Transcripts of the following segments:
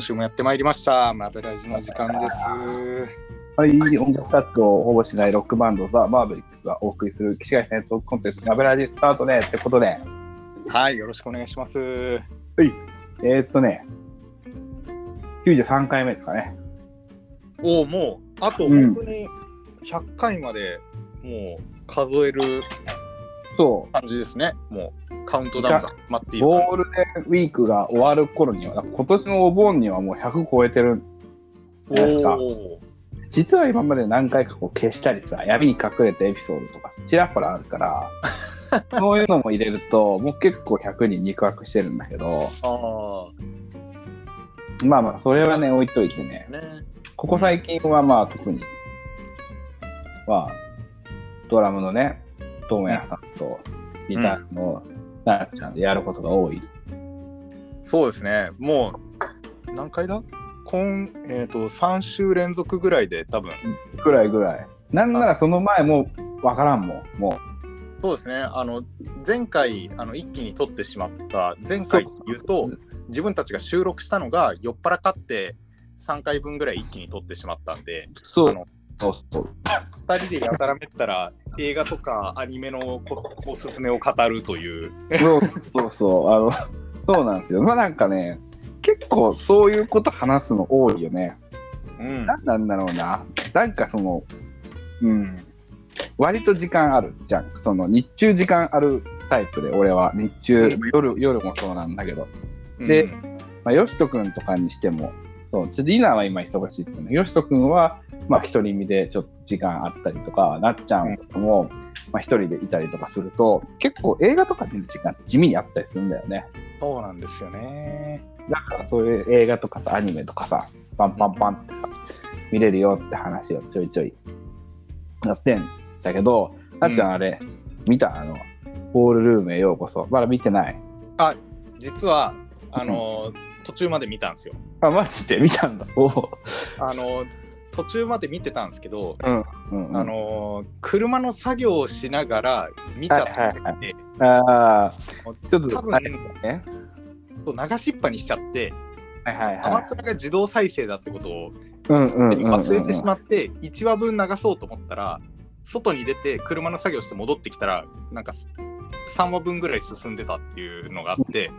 今週もやってまいりました。マブラジの時間です。はい、音楽活動をほぼしないロックバンド、ザ・マーベリックスがお送りする騎士外戦トークコンテンツ、アベラジスタートねってことで、はい、よろしくお願いします。えー、っとね、93回目ですかね。おお、もう、あとうん本当に100回までもう数えるそ感じですね。もうカウントダウンが待ってう、いる。ゴールデンウィークが終わる頃には、今年のお盆にはもう100超えてるんですか。お実は今まで何回かこう消したりさ、闇に隠れたエピソードとか、ちらほらあるから、そういうのも入れると、もう結構100に肉薄してるんだけど、あまあまあ、それはね、置いといてねあ、、ね。ここ最近はまあ特に、まあ、ドラムのね、ともやさんとギターのなっちゃんでやることが多い。そうですね。もう何回だ？今、えっ、と、3週連続ぐらいで多分、ぐらいぐらい。なんならその前もわからんもん。もそうですね。あの、前回、あの一気に撮ってしまった、前回っていうと、自分たちが収録したのが酔っ払かって3回分ぐらい一気に撮ってしまったんでう。そうそうそう。2人でやたらめったら映画とかアニメのこおすすめを語るというそうそうそう。あの、そうなんですよ。まあなんかね、結構そういうこと話すの多いよね。うんなんなんだろうな。なんかその、うん。割と時間あるじゃん。その日中時間あるタイプで、俺は。日中、うん夜、夜もそうなんだけど。うんでまあ、よしとくんとかにしても、そう、ちょっとイナは今忙しいってね、よしとくんは、まあ、一人身でちょっと時間あったりとか、なっちゃんとかも、まあ、一人でいたりとかすると、結構映画とか見る時間って地味にあったりするんだよね。そうなんですよねだからそういう映画とかさ、アニメとかさ、パンパンパンってさ、見れるよって話をちょいちょいやってんだけど、なっちゃんあれ、見た？あの、ホールルームへようこそ。まだ見てない？実はあの途中まで見たんですよあ、マジで？見たんだ？おうあの途中まで見てたんですけど、うん。うん、うん。あの車の作業をしながら見ちゃったせいで、ああ、ちょっと、多分あれね。流しっぱにしちゃってはいはいはい。アマプラが自動再生だってことをうんうんうんうん、忘れてしまって1話分流そうと思ったら外に出て車の作業して戻ってきたらなんか3話分ぐらい進んでたっていうのがあって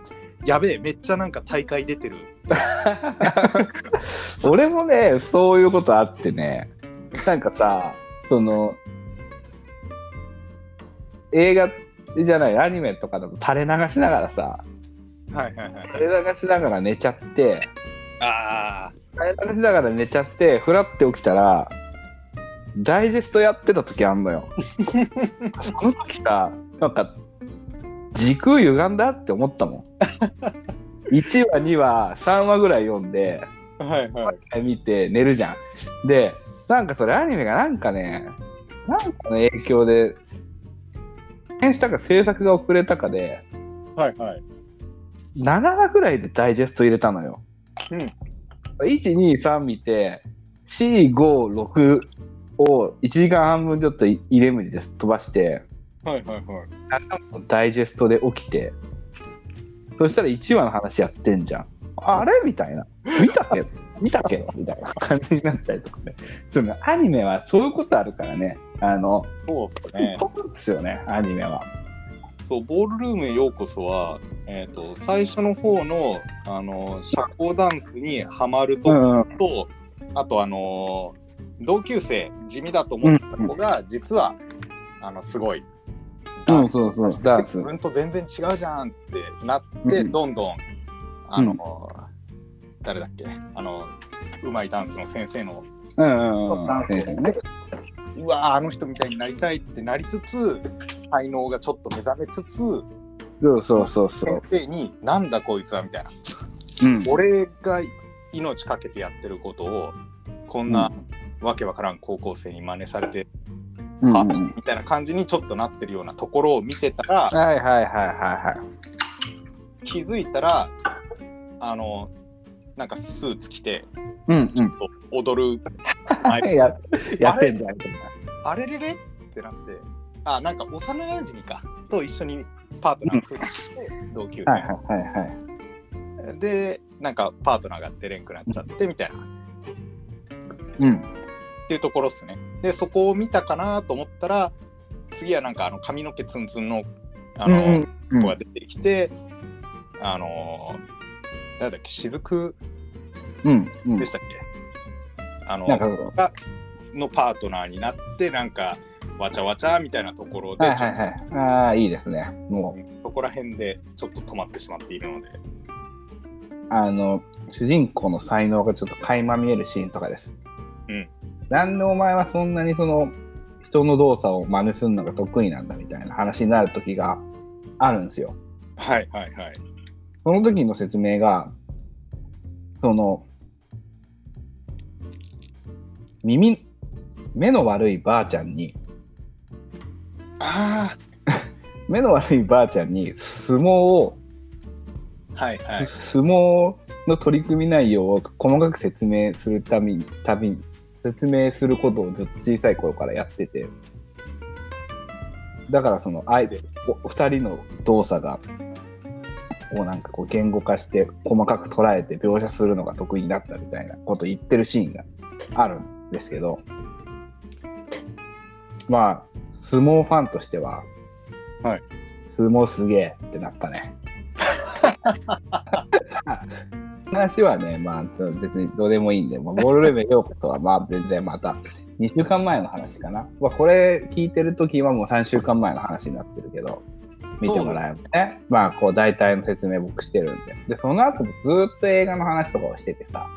やべえめっちゃなんか大会出てる。俺もね、そういうことあってね、なんかさ、その、映画じゃない、アニメとかだと垂れ流しながらさ、はいはいはい。垂れ流しながら寝ちゃって、あ垂れ流しながら寝ちゃって、ふらって起きたら、ダイジェストやってた時あんのよ。その時さ、なんか、時空歪んだって思ったもん。1話、2話、3話ぐらい読んで、あはいはい見て寝るじゃん。で、なんかそれアニメがなんかね、なんかの影響で、変したか制作が遅れたかで、はいはい7話ぐらいでダイジェスト入れたのよ。うん1、2、3見て、4、5、6を1時間半分ちょっと入れ無理です飛ばして、はいはいはい7話のダイジェストで起きて、そしたら1話の話やってんじゃん。あれみたいな。見たっけ？見たっけ？みたいな感じになったりとかね。そのアニメはそういうことあるからね。あの、そうっすね飛ぶんですよね、アニメは。そうボールルームへようこそは、えー、と最初の方のあの社交ダンスにハマるとうんうん。と、あとあのー同級生地味だと思った子が、実はあのすごいうん、そうそう、ダンス。自分と全然違うじゃんってなって、うんどんどんあのー誰だっけ？あのうまいダンスの先生のうんうんうん。ダンス先生ね。うわーあの人みたいになりたいってなりつつ才能がちょっと目覚めつつそうそうそうそう先。生になんだこいつはみたいなうん。俺が命かけてやってることをこんなわけわからん高校生に真似されて、あうんうんうん。みたいな感じにちょっとなってるようなところを見てたらはいはいはいはいはい。気づいたらあのなんかスーツ着てうんうん。踊る前。ややってんじゃん。あれ？れ？れ？ってなってあなんか幼馴染かと一緒にパートナーを組んで。同級生、はいはいはいはい。でなんかパートナーが出れんくなっちゃってみたいな。っうん。ていうところっすねでそこを見たかなと思ったら次はなんかあの髪の毛ツンツンのあの、子が出てきて、あのなんだっけ雫うん。うんでしたっけ、あのがのパートナーになってなんかわちゃわちゃみたいなところで、はいはいはい。ああ、いいですね。もう、そこら辺でちょっと止まってしまっているのであの、主人公の才能がちょっと垣間見えるシーンとかです。うん。なんでお前はそんなにその、人の動作を真似するのが得意なんだみたいな話になる時があるんですよ。はいはいはい。その時の説明が、その、耳、目の悪いばあちゃんに、あ 目の悪いばあちゃんに相撲を、あはいはい。相撲の取り組み内容を細かく説明するたびに、たびに、説明することをずっと小さい頃からやってて、だからその、あえて、お二人の動作が、こうなんかこう言語化して細かく捉えて描写するのが得意になったみたいなこと言ってるシーンがあるんですけど、まあ、相撲ファンとしては、はい。相撲すげえってなったね。話はね、まあ、そう別にどうでもいいんで、まあ、ボールレベルようことは、まあ、全然また2週間前の話かな。まあ、これ聞いてるときはもう3週間前の話になってるけど、見てもらえばね。まあ、こう、大体の説明僕してるんで。で、その後もずっと映画の話とかをしててさ、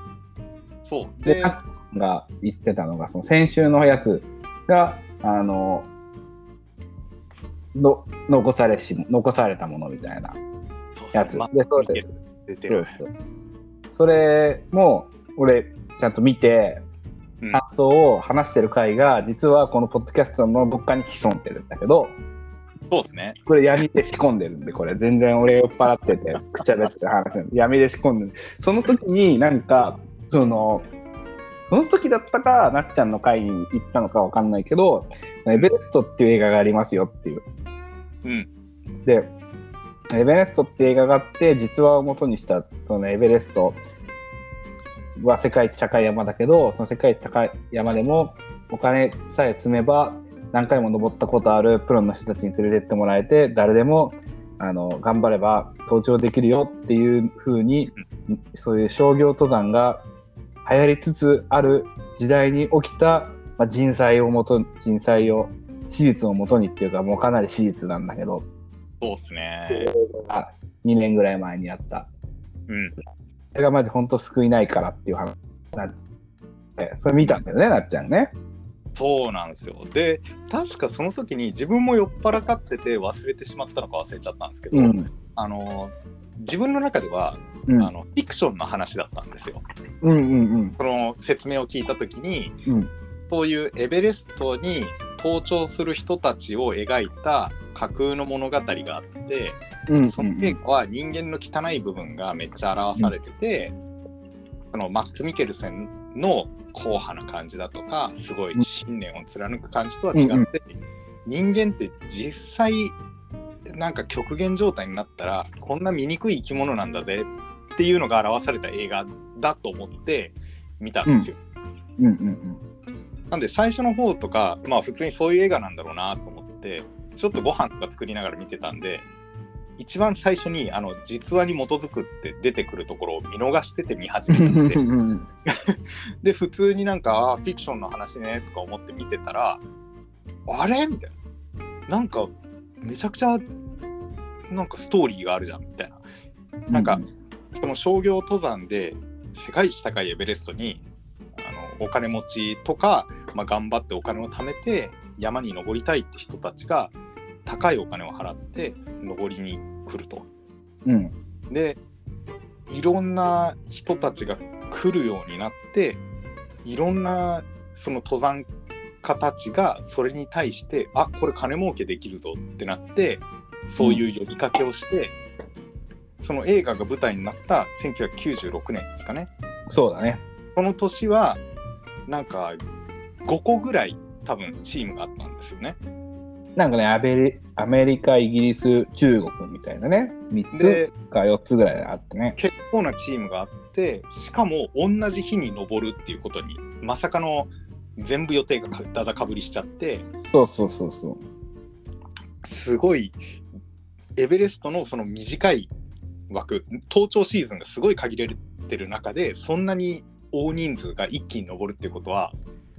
そうで、でが言ってたのが、その先週のやつが、あの、の残されし残されたものみたいなそうやつ。まで、そうです。出てるそれも、俺、ちゃんと見て、うん感想を話してる回が、実はこのポッドキャストのどっかに潜んでるんだけど、そうですねこれ闇で仕込んでるんで、これ全然俺酔っ払ってて、くちゃべってる話なんで、闇で仕込んでる。その時になんか、その、その時だったか、なっちゃんの回に行ったのかわかんないけど、エベレストっていう映画がありますよっていう。うんで、エベレストって映画があって、実話を元にしたそのエベレストは世界一高い山だけど、その世界一高い山でもお金さえ積めば何回も登ったことあるプロの人たちに連れてってもらえて、誰でもあの頑張れば登頂できるよっていう風に、そういう商業登山が流行りつつある時代に起きた、まあ、人災をもと人災を史実をもとにっていうかもうかなり史実なんだけどそうですね。あ2年ぐらい前にやった。うん。それがマジ本当救いないからっていう話なそれ見たんだよねなっちゃんね。そうなんですよ。で確かその時に自分も酔っ払かってて忘れてしまったのか忘れちゃったんですけど、うん。あの自分の中では、うん。あのフィクションの話だったんですよ。うんうん。その説明を聞いた時にうん。そういうエベレストに登頂する人たちを描いた架空の物語があってうん。その映画は人間の汚い部分がめっちゃ表されてて、そのマッツ・ミケルセンの硬派な感じだとかすごい信念を貫く感じとは違って、人間って実際なんか極限状態になったらこんな醜い生き物なんだぜっていうのが表された映画だと思って見たんですよ。うんうんなんで最初の方とかまあ普通にそういう映画なんだろうなと思ってちょっとご飯とか作りながら見てたんで一番最初にあの実話に基づくって出てくるところを見逃してて見始めちゃって。うん で普通になんかあーフィクションの話ねとか思って見てたらあれ？みたいな。なんかめちゃくちゃなんかストーリーがあるじゃん。みたいな。なんかその商業登山で世界一高いエベレストにあのお金持ちとか、まあ、頑張ってお金を貯めて山に登りたいって人たちが高いお金を払って登りに来ると。うん。でいろんな人たちが来るようになっていろんなその登山家たちがそれに対してあこれ金儲けできるぞってなってそういう呼びかけをして、その映画が舞台になった1996年ですかね。そうだね。その年はなんか5個ぐらい多分チームがあったんですよね。なんかねアベリアメリカイギリス中国みたいなね。3でつか4つぐらいあってね。結構なチームがあってしかも同じ日に登るっていうことにまさかの全部予定がかだだかぶりしちゃってそうそうそうそう。すごいエベレストのその短い枠登頂シーズンがすごい限られてる中でそんなに大人数が一気に登るっていうことは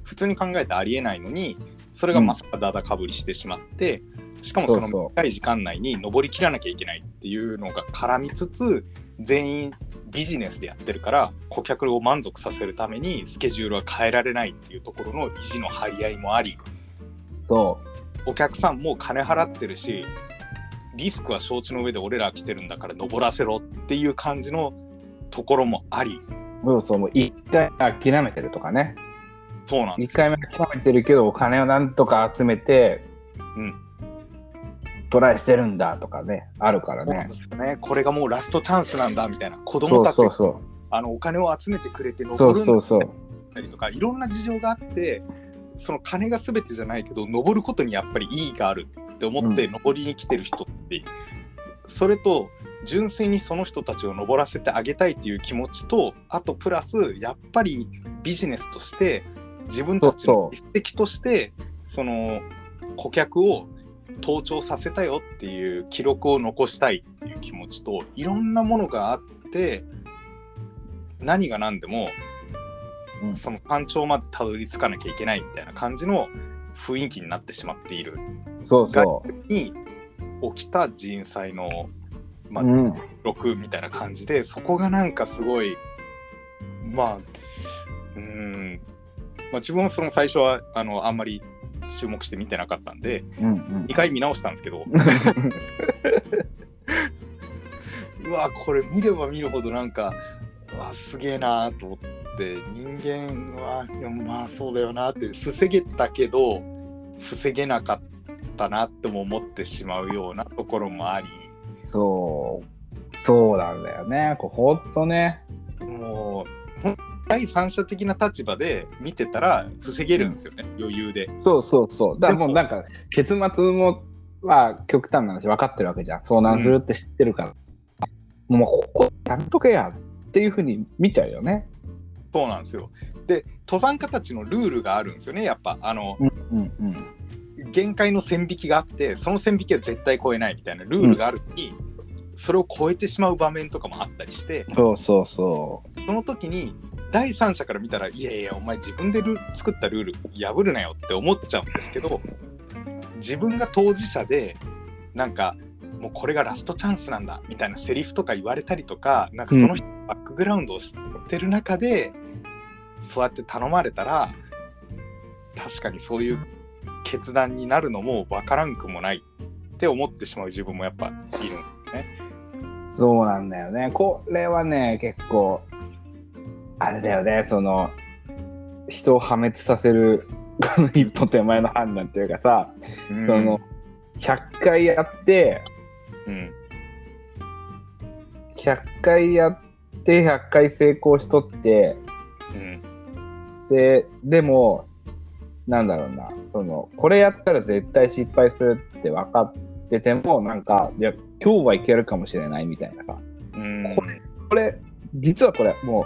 普通に考えてありえないのにそれがまさかだだかぶりしてしまって、しかもその短い時間内に登りきらなきゃいけないっていうのが絡みつつ全員ビジネスでやってるから顧客を満足させるためにスケジュールは変えられないっていうところの意地の張り合いもありそお客さんも金払ってるしリスクは承知の上で俺ら来てるんだから登らせろっていう感じのところもありう。そうそう。もう1回諦めてるとかね。1そうなんです回目諦めてるけど、お金をなんとか集めて、うんトライしてるんだとかね、あるからねそうなんで。すよねこれがもうラストチャンスなんだみたいな子そう供たちがそうそあのお金を集めてくれてう。そ登るんだうそうそう。ったりとかいろんな事情があってその金が全てじゃないけど登ることにやっぱり意義があるって思ってうん登りに来てる人って、それと純粋にその人たちを登らせてあげたいっていう気持ちとあとプラスやっぱりビジネスとして自分たちのそう実績としてその顧客を登頂させたよっていう記録を残したいっていう気持ちといろんなものがあって何が何でもうんその山頂までたどり着かなきゃいけないみたいな感じの雰囲気になってしまっているそうそに起きた人災の、まう。あうん。6みたいな感じでそこがなんかすごいまあうーん、まあ、自分はその最初はあのあんまり注目して見てなかったんでうんうん2。回見直したんですけど うわこれ見れば見るほどなんかうわすげえなと思って人間はまあそうだよなって防げたけど防げなかったなっても思ってしまうようなところもありそう。そうなんだよね。こうほんとね。もう第三者的な立場で見てたら防げるんですよね、余裕で。そうそうそう。だからもうなんか、結末も、まあ、極端な話分かってるわけじゃん。遭難するって知ってるから。もう、ここ、やんとけやっていうふうに見ちゃうよね。そうなんですよ。で登山家たちのルールがあるんですよねやっぱあのうんうん。限界の線引きがあってその線引きは絶対超えないみたいなルールがあるのに、それを超えてしまう場面とかもあったりしてそうそうそその時に第三者から見たらいやいやお前自分でル作ったルール破るなよって思っちゃうんですけど自分が当事者でなんかもうこれがラストチャンスなんだみたいなセリフとか言われたりとかなんかその人のバックグラウンドを知ってる中で、そうやって頼まれたら確かにそういう決断になるのも分からんくもないって思ってしまう自分もやっぱいるんですね。そうなんだよね。これはね、結構、あれだよね、その、人を破滅させる、この一歩手前の判断っていうかさ、うん。その、100回やって、うん。100回やって100回成功しとってうん。ででもなんだろうなそのこれやったら絶対失敗するって分かっててもなんかいや今日はいけるかもしれないみたいなさ。うん。ここれ実はこれもう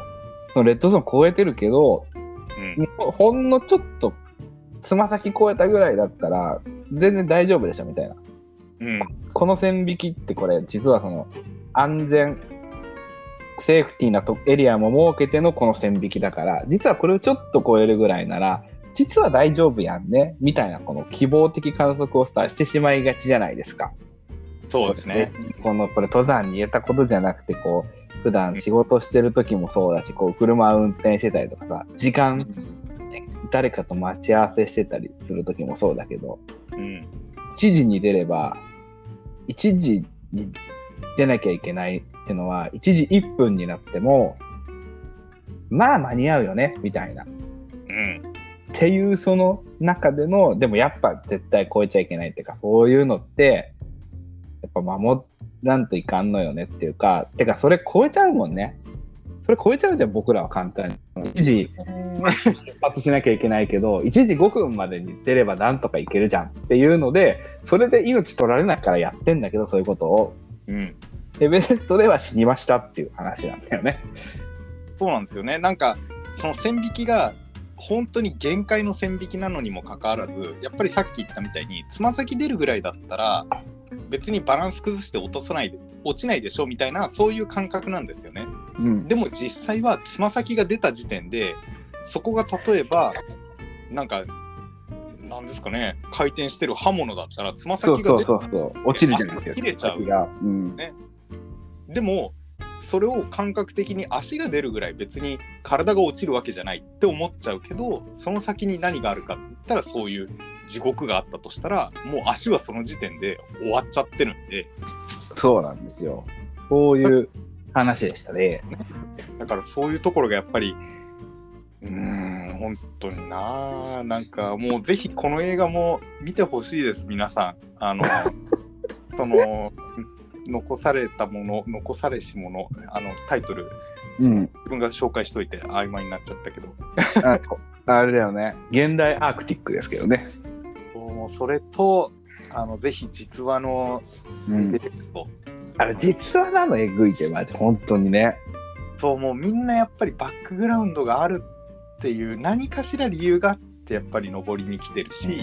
そのレッドゾーン超えてるけどうん。ほんのちょっとつま先超えたぐらいだったら全然大丈夫でしょみたいな。うん。この線引きってこれ実はその安全セーフティーなとエリアも設けてのこの線引きだから実はこれをちょっと超えるぐらいなら実は大丈夫やんねみたいなこの希望的観測をさしてしまいがちじゃないですか。そうですね。このこれ登山に言えたことじゃなくてこう普段仕事してる時もそうだしこう車運転してたりとかさ時間誰かと待ち合わせしてたりする時もそうだけどうん1時に出れば1時に出なきゃいけないってのは1時1分になってもまあ間に合うよねみたいなっうんていうその中でのでもやっぱ絶対超えちゃいけないっていうかそういうのってやっぱ守らんといかんのよねっていうかてかそれ超えちゃうもんねそれ超えちゃうじゃん僕らは簡単に1時出発しなきゃいけないけど1時5分までに出ればなんとかいけるじゃんっていうのでそれで命取られないからやってんだけどそういうことをうん。エベレストでは死にましたっていう話なんだよね。そうなんですよね。なんかその線引きが本当に限界の線引きなのにもかかわらずやっぱりさっき言ったみたいにつま先出るぐらいだったら別にバランス崩して落とさないで落ちないでしょみたいなそういう感覚なんですよね。うん。でも実際はつま先が出た時点でそこが例えばなんかなんですかね回転してる刃物だったらつま先がそう出そうそう。落ちるじゃないですか。切れちゃううん。でもそれを感覚的に足が出るぐらい別に体が落ちるわけじゃないって思っちゃうけどその先に何があるかって言ったらそういう地獄があったとしたらもう足はその時点で終わっちゃってるんでそうなんですよ。そういう話でしたね。だからそういうところがやっぱりうーん本当になあなんかもうぜひこの映画も見てほしいです皆さんあの その残されたもの残されしものあのタイトル、うん。自分が紹介しといて曖昧になっちゃったけどああれだよね。現代アークティックですけどね。もうそれとあのぜひ実話のうん。あれ、実はなのえぐいて、マジ、本当にね。そうもうみんなやっぱりバックグラウンドがあるっていう何かしら理由があってやっぱり上りに来てるし、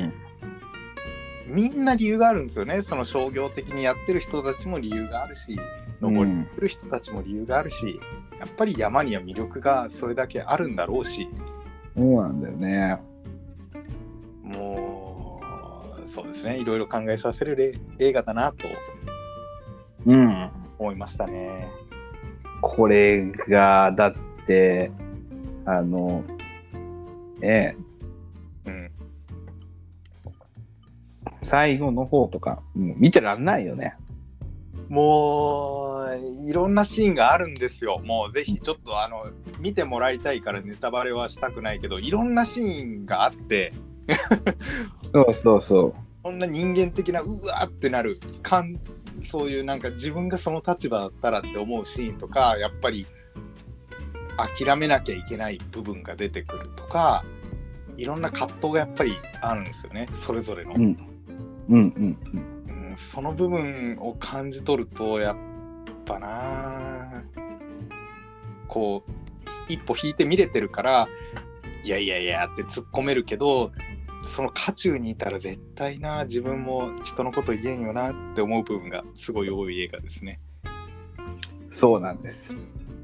みんな理由があるんですよね。その商業的にやってる人たちも理由があるし登りに来る人たちも理由があるし、やっぱり山には魅力がそれだけあるんだろうし。そうなんだよね。もうそうですねいろいろ考えさせるれ映画だなとうん。思いましたね。これが、だって、あの、ねえうん、最後の方とか、もう見てらんないよね。もういろんなシーンがあるんですよ。もうぜひちょっとあの見てもらいたいからネタバレはしたくないけどいろんなシーンがあって そうそうそう。こんな人間的なうわーってなる感そういうなんか自分がその立場だったらって思うシーンとかやっぱり諦めなきゃいけない部分が出てくるとかいろんな葛藤がやっぱりあるんですよねそれぞれの。うん。うんうんうんその部分を感じ取るとやっぱなこう一歩引いて見れてるからいやいやいやって突っ込めるけどその渦中にいたら絶対な自分も人のこと言えんよなって思う部分がすごい多い映画ですね。そうなんです。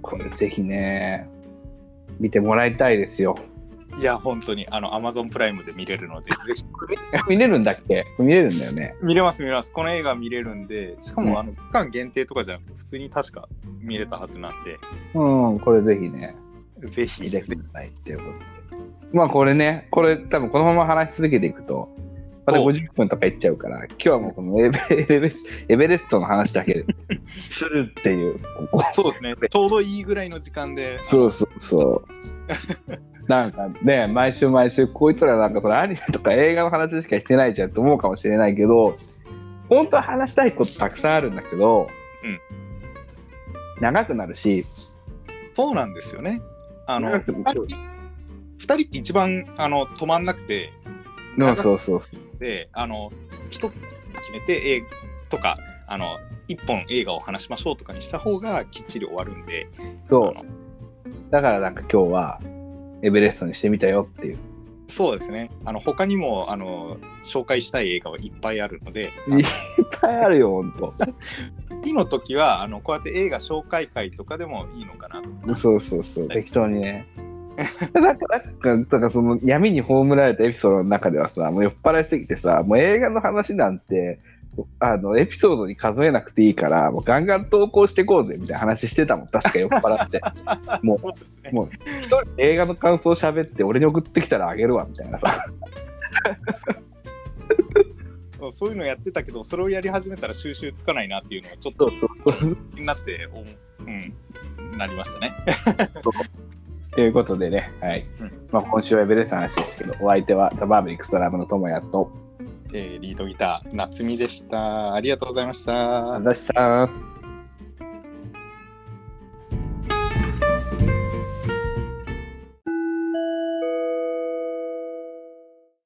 これぜひね、見てもらいたいですよ。いや本当にあの Amazon プライムで見れるのでぜひ見れるんだっけ？見れるんだよね。見れます見れますこの映画見れるんでしかうんもあの期間限定とかじゃなくて普通に確か見れたはずなんでうん、これぜひね、ぜひ見てくださいっていうことで。まあこれね、これ多分このまま話し続けていくと、またそう50分とかいっちゃうから、今日はもうこのエベエベレスエベレストの話だけで するっていう、そうですね。ちょうどいいぐらいの時間で。そうそうそう。なんかね、毎週毎週、こいつらなんかこれアニメとか映画の話しかしてないじゃんって思うかもしれないけど、本当は話したいことたくさんあるんだけど、うん長くなるし、そうなんですよね。あの、長く二人二人って一番あの止まんなくて、そうそうそうそう。て、あの、一つ決めて、映とか、あの、一本映画を話しましょうとかにした方がきっちり終わるんで、そう。だからなんか今日はエベレストにしてみたよっていう。そうですね。あの、他にも、あの、紹介したい映画はいっぱいあるので、いっぱいあるよ、ほんと。次の時は、あの、こうやって映画紹介会とかでもいいのかなと。そうそうそう、適当にね。なんか、なんか、なんかその闇に葬られたエピソードの中ではさ、もう酔っ払いすぎてさ、もう映画の話なんて、あの、エピソードに数えなくていいから、もうガンガン投稿していこうぜみたいな話してたもん、確か酔っ払って。もそう。もう、一人で映画の感想を喋って、俺に送ってきたらあげるわ、みたいなさ。そういうのやってたけど、それをやり始めたら収集つかないなっていうのがちょっと。気になって、おうん、なりましたね。ということでね、はい。うんまあ、今週はエベレストの話ですけど、お相手はザ・バーベリックスドラムの友也と、えーリードギター、夏美でした。ありがとうございました足。立さん。